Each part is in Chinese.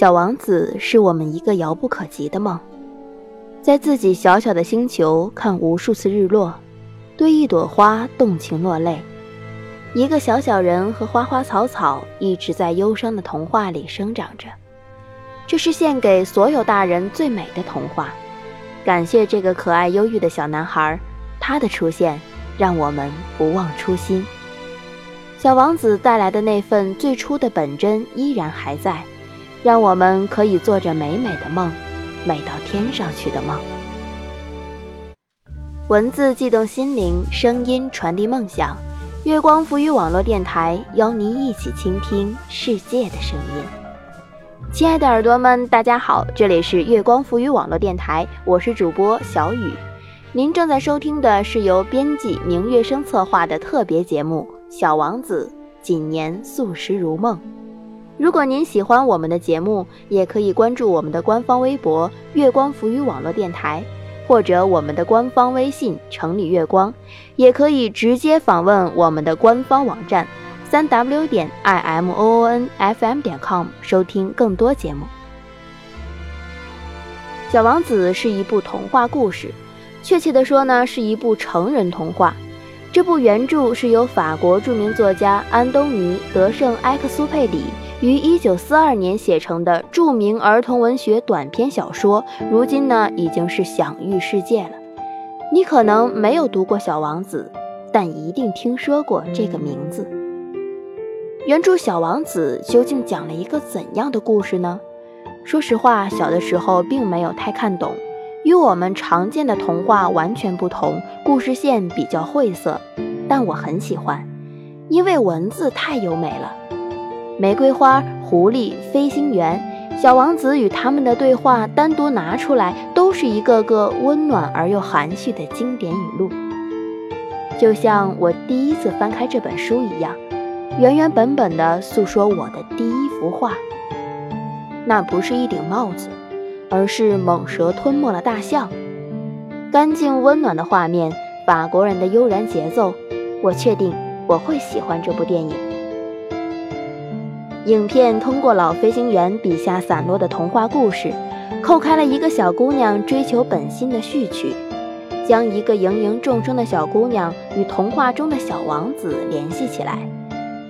小王子是我们一个遥不可及的梦，在自己小小的星球看无数次日落，对一朵花动情落泪。一个小小人和花花草草一直在忧伤的童话里生长着，这是献给所有大人最美的童话。感谢这个可爱忧郁的小男孩，他的出现让我们不忘初心。小王子带来的那份最初的本真依然还在。让我们可以做着美美的梦，美到天上去的梦。文字悸动心灵，声音传递梦想。月光浮语网络电台邀您一起倾听世界的声音。亲爱的耳朵们，大家好，这里是月光浮语网络电台，我是主播小雨。您正在收听的是由编辑明月生策划的特别节目《小王子》，谨年素食如梦。如果您喜欢我们的节目，也可以关注我们的官方微博“月光浮语网络电台”，或者我们的官方微信“城里月光”，也可以直接访问我们的官方网站“三 w 点 i m o o n f m 点 com” 收听更多节目。《小王子》是一部童话故事，确切的说呢，是一部成人童话。这部原著是由法国著名作家安东尼·德圣埃克苏佩里。于一九四二年写成的著名儿童文学短篇小说，如今呢已经是享誉世界了。你可能没有读过《小王子》，但一定听说过这个名字。原著《小王子》究竟讲了一个怎样的故事呢？说实话，小的时候并没有太看懂，与我们常见的童话完全不同，故事线比较晦涩，但我很喜欢，因为文字太优美了。玫瑰花、狐狸、飞行员、小王子与他们的对话，单独拿出来，都是一个个温暖而又含蓄的经典语录。就像我第一次翻开这本书一样，原原本本的诉说我的第一幅画。那不是一顶帽子，而是猛蛇吞没了大象。干净温暖的画面，法国人的悠然节奏，我确定我会喜欢这部电影。影片通过老飞行员笔下散落的童话故事，扣开了一个小姑娘追求本心的序曲，将一个芸芸众生的小姑娘与童话中的小王子联系起来，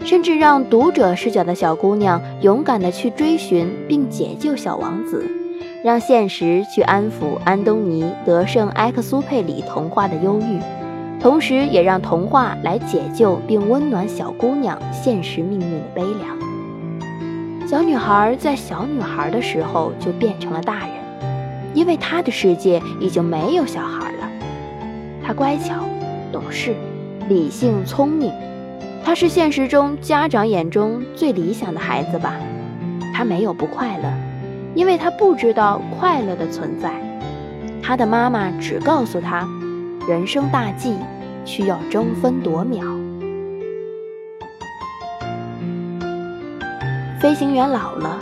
甚至让读者视角的小姑娘勇敢地去追寻并解救小王子，让现实去安抚安东尼·德圣埃克苏佩里童话的忧郁，同时也让童话来解救并温暖小姑娘现实命运的悲凉。小女孩在小女孩的时候就变成了大人，因为她的世界已经没有小孩了。她乖巧、懂事、理性、聪明，她是现实中家长眼中最理想的孩子吧？她没有不快乐，因为她不知道快乐的存在。她的妈妈只告诉她，人生大计需要争分夺秒。飞行员老了，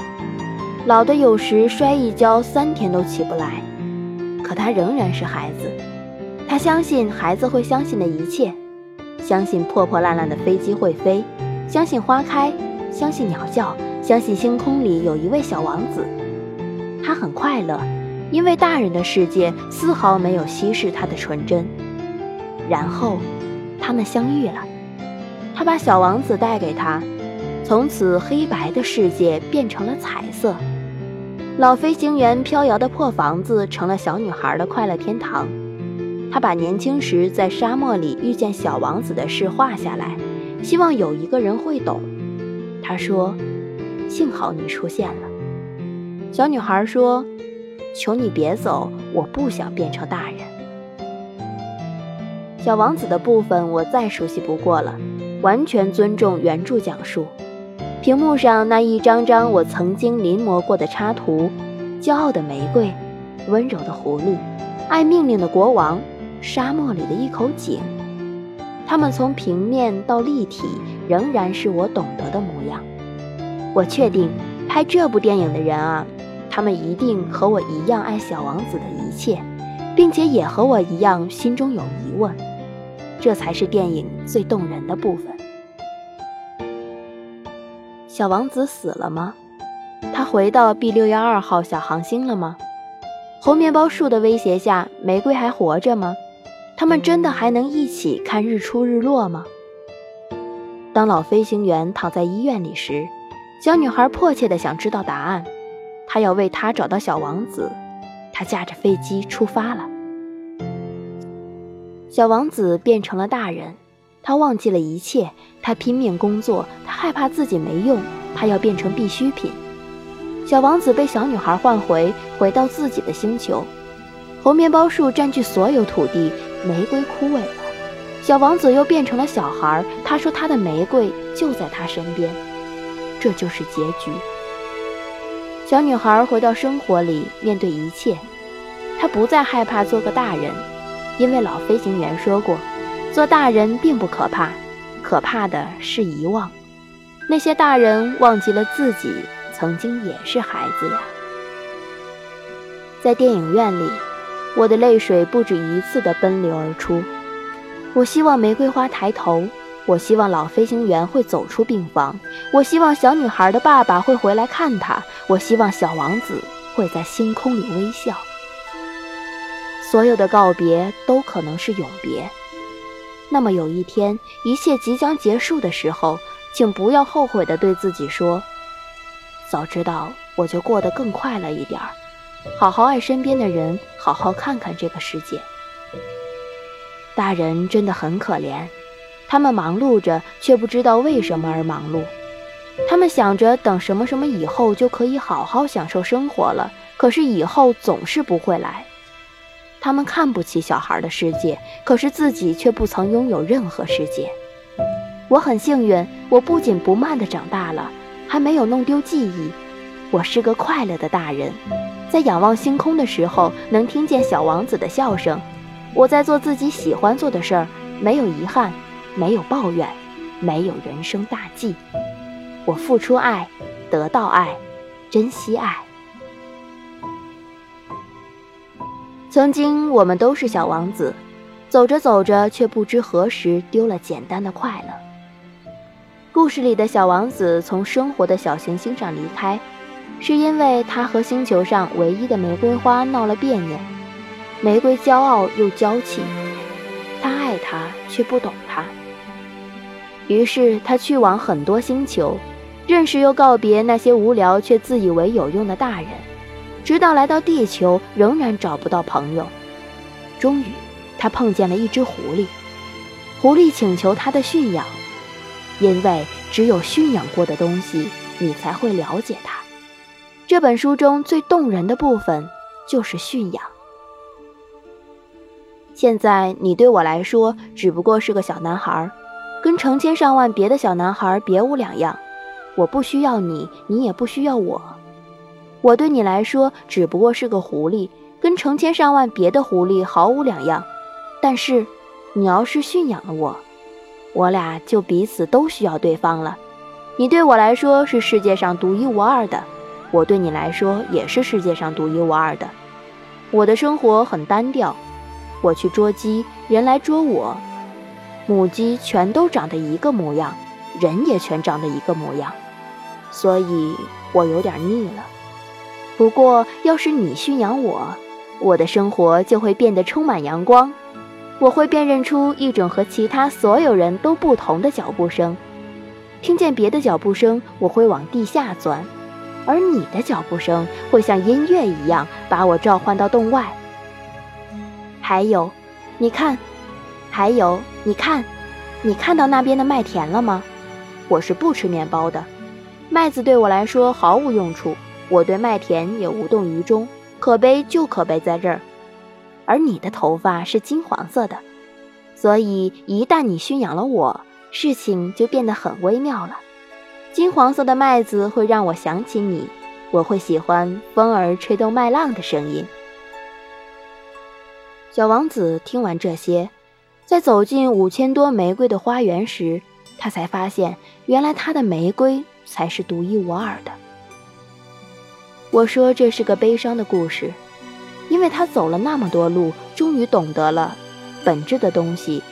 老的有时摔一跤三天都起不来，可他仍然是孩子。他相信孩子会相信的一切，相信破破烂烂的飞机会飞，相信花开，相信鸟叫，相信星空里有一位小王子。他很快乐，因为大人的世界丝毫没有稀释他的纯真。然后，他们相遇了，他把小王子带给他。从此，黑白的世界变成了彩色。老飞行员飘摇的破房子成了小女孩的快乐天堂。他把年轻时在沙漠里遇见小王子的事画下来，希望有一个人会懂。他说：“幸好你出现了。”小女孩说：“求你别走，我不想变成大人。”小王子的部分我再熟悉不过了，完全尊重原著讲述。屏幕上那一张张我曾经临摹过的插图：骄傲的玫瑰，温柔的狐狸，爱命令的国王，沙漠里的一口井。他们从平面到立体，仍然是我懂得的模样。我确定，拍这部电影的人啊，他们一定和我一样爱小王子的一切，并且也和我一样心中有疑问。这才是电影最动人的部分。小王子死了吗？他回到 B 六幺二号小行星了吗？红面包树的威胁下，玫瑰还活着吗？他们真的还能一起看日出日落吗？当老飞行员躺在医院里时，小女孩迫切地想知道答案。她要为他找到小王子。她驾着飞机出发了。小王子变成了大人，他忘记了一切。他拼命工作，他害怕自己没用，他要变成必需品。小王子被小女孩唤回，回到自己的星球。红面包树占据所有土地，玫瑰枯萎了。小王子又变成了小孩，他说他的玫瑰就在他身边。这就是结局。小女孩回到生活里，面对一切，她不再害怕做个大人，因为老飞行员说过，做大人并不可怕，可怕的是遗忘。那些大人忘记了自己曾经也是孩子呀。在电影院里，我的泪水不止一次地奔流而出。我希望玫瑰花抬头。我希望老飞行员会走出病房，我希望小女孩的爸爸会回来看她，我希望小王子会在星空里微笑。所有的告别都可能是永别。那么有一天一切即将结束的时候，请不要后悔地对自己说：“早知道我就过得更快乐一点儿，好好爱身边的人，好好看看这个世界。”大人真的很可怜。他们忙碌着，却不知道为什么而忙碌。他们想着等什么什么以后就可以好好享受生活了，可是以后总是不会来。他们看不起小孩的世界，可是自己却不曾拥有任何世界。我很幸运，我不紧不慢地长大了，还没有弄丢记忆。我是个快乐的大人，在仰望星空的时候能听见小王子的笑声。我在做自己喜欢做的事儿，没有遗憾。没有抱怨，没有人生大计。我付出爱，得到爱，珍惜爱。曾经我们都是小王子，走着走着，却不知何时丢了简单的快乐。故事里的小王子从生活的小行星上离开，是因为他和星球上唯一的玫瑰花闹了别扭。玫瑰骄傲又娇气，他爱她，却不懂她。于是他去往很多星球，认识又告别那些无聊却自以为有用的大人，直到来到地球，仍然找不到朋友。终于，他碰见了一只狐狸，狐狸请求他的驯养，因为只有驯养过的东西，你才会了解它。这本书中最动人的部分就是驯养。现在你对我来说只不过是个小男孩。跟成千上万别的小男孩别无两样，我不需要你，你也不需要我。我对你来说只不过是个狐狸，跟成千上万别的狐狸毫无两样。但是，你要是驯养了我，我俩就彼此都需要对方了。你对我来说是世界上独一无二的，我对你来说也是世界上独一无二的。我的生活很单调，我去捉鸡，人来捉我。母鸡全都长得一个模样，人也全长得一个模样，所以我有点腻了。不过，要是你驯养我，我的生活就会变得充满阳光。我会辨认出一种和其他所有人都不同的脚步声，听见别的脚步声，我会往地下钻，而你的脚步声会像音乐一样把我召唤到洞外。还有，你看。还有，你看，你看到那边的麦田了吗？我是不吃面包的，麦子对我来说毫无用处，我对麦田也无动于衷。可悲就可悲在这儿，而你的头发是金黄色的，所以一旦你驯养了我，事情就变得很微妙了。金黄色的麦子会让我想起你，我会喜欢风儿吹动麦浪的声音。小王子听完这些。在走进五千多玫瑰的花园时，他才发现，原来他的玫瑰才是独一无二的。我说这是个悲伤的故事，因为他走了那么多路，终于懂得了本质的东西，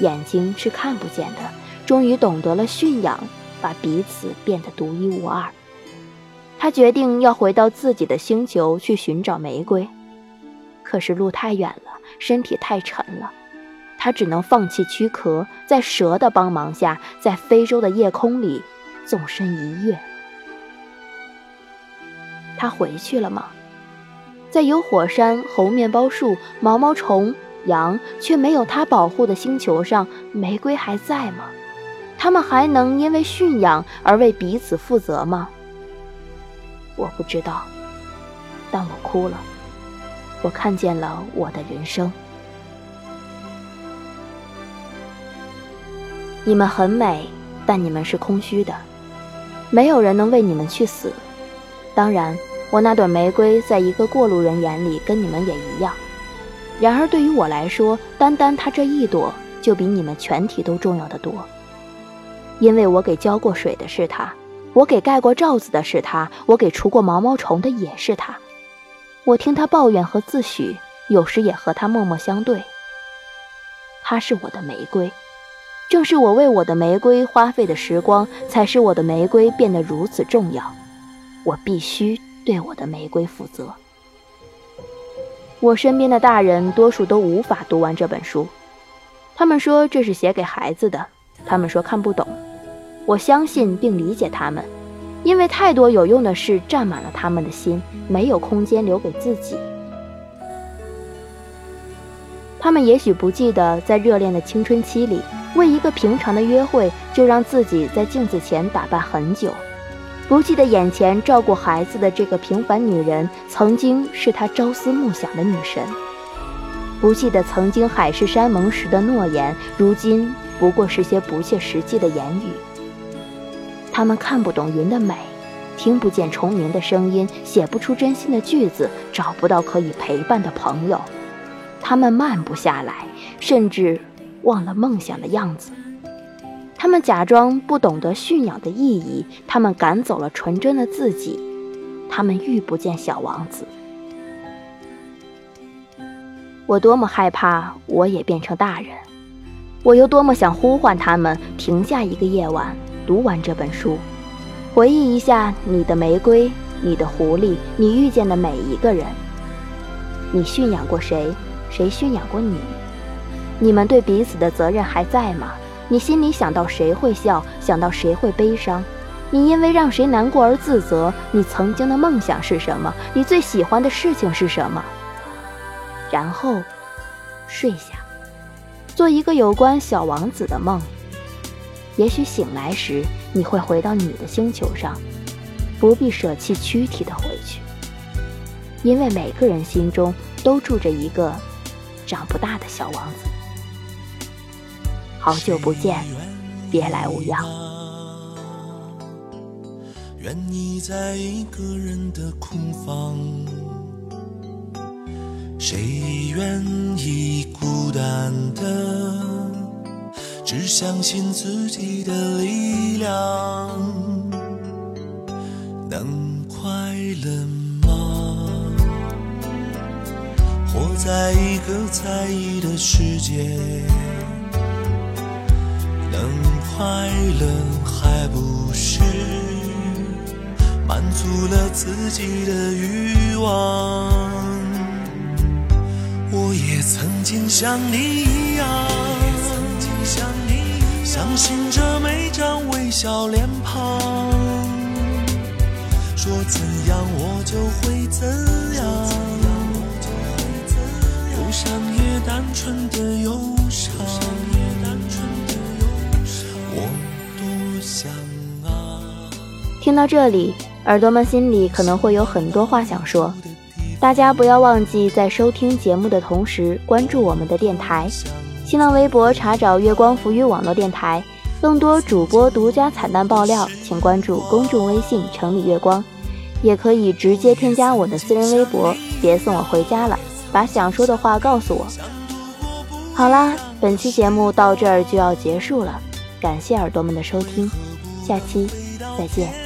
眼睛是看不见的。终于懂得了驯养，把彼此变得独一无二。他决定要回到自己的星球去寻找玫瑰，可是路太远了，身体太沉了，他只能放弃躯壳，在蛇的帮忙下，在非洲的夜空里纵身一跃。他回去了吗？在有火山、猴面包树、毛毛虫、羊却没有他保护的星球上，玫瑰还在吗？他们还能因为驯养而为彼此负责吗？我不知道，但我哭了。我看见了我的人生。你们很美，但你们是空虚的，没有人能为你们去死。当然，我那朵玫瑰在一个过路人眼里跟你们也一样。然而，对于我来说，单单它这一朵就比你们全体都重要的多，因为我给浇过水的是它。我给盖过罩子的是他，我给除过毛毛虫的也是他。我听他抱怨和自诩，有时也和他默默相对。他是我的玫瑰，正是我为我的玫瑰花费的时光，才使我的玫瑰变得如此重要。我必须对我的玫瑰负责。我身边的大人多数都无法读完这本书，他们说这是写给孩子的，他们说看不懂。我相信并理解他们，因为太多有用的事占满了他们的心，没有空间留给自己。他们也许不记得，在热恋的青春期里，为一个平常的约会就让自己在镜子前打扮很久；不记得眼前照顾孩子的这个平凡女人曾经是他朝思暮想的女神；不记得曾经海誓山盟时的诺言，如今不过是些不切实际的言语。他们看不懂云的美，听不见虫鸣的声音，写不出真心的句子，找不到可以陪伴的朋友。他们慢不下来，甚至忘了梦想的样子。他们假装不懂得驯养的意义，他们赶走了纯真的自己，他们遇不见小王子。我多么害怕我也变成大人，我又多么想呼唤他们停下一个夜晚。读完这本书，回忆一下你的玫瑰，你的狐狸，你遇见的每一个人。你驯养过谁？谁驯养过你？你们对彼此的责任还在吗？你心里想到谁会笑，想到谁会悲伤？你因为让谁难过而自责？你曾经的梦想是什么？你最喜欢的事情是什么？然后，睡下，做一个有关小王子的梦。也许醒来时，你会回到你的星球上，不必舍弃躯体的回去，因为每个人心中都住着一个长不大的小王子。好久不见，别来无恙。愿你在一个人的空房，谁愿意孤单的？只相信自己的力量，能快乐吗？活在一个在意的世界，能快乐还不是满足了自己的欲望？我也曾经像你一样。相信着每张微笑脸庞，说怎样我就会怎样，忧伤也单纯的忧伤，听到这里，耳朵们心里可能会有很多话想说，大家不要忘记在收听节目的同时关注我们的电台。新浪微博查找“月光浮语网络电台”，更多主播独家彩蛋爆料，请关注公众微信“城里月光”，也可以直接添加我的私人微博。别送我回家了，把想说的话告诉我。好啦，本期节目到这儿就要结束了，感谢耳朵们的收听，下期再见。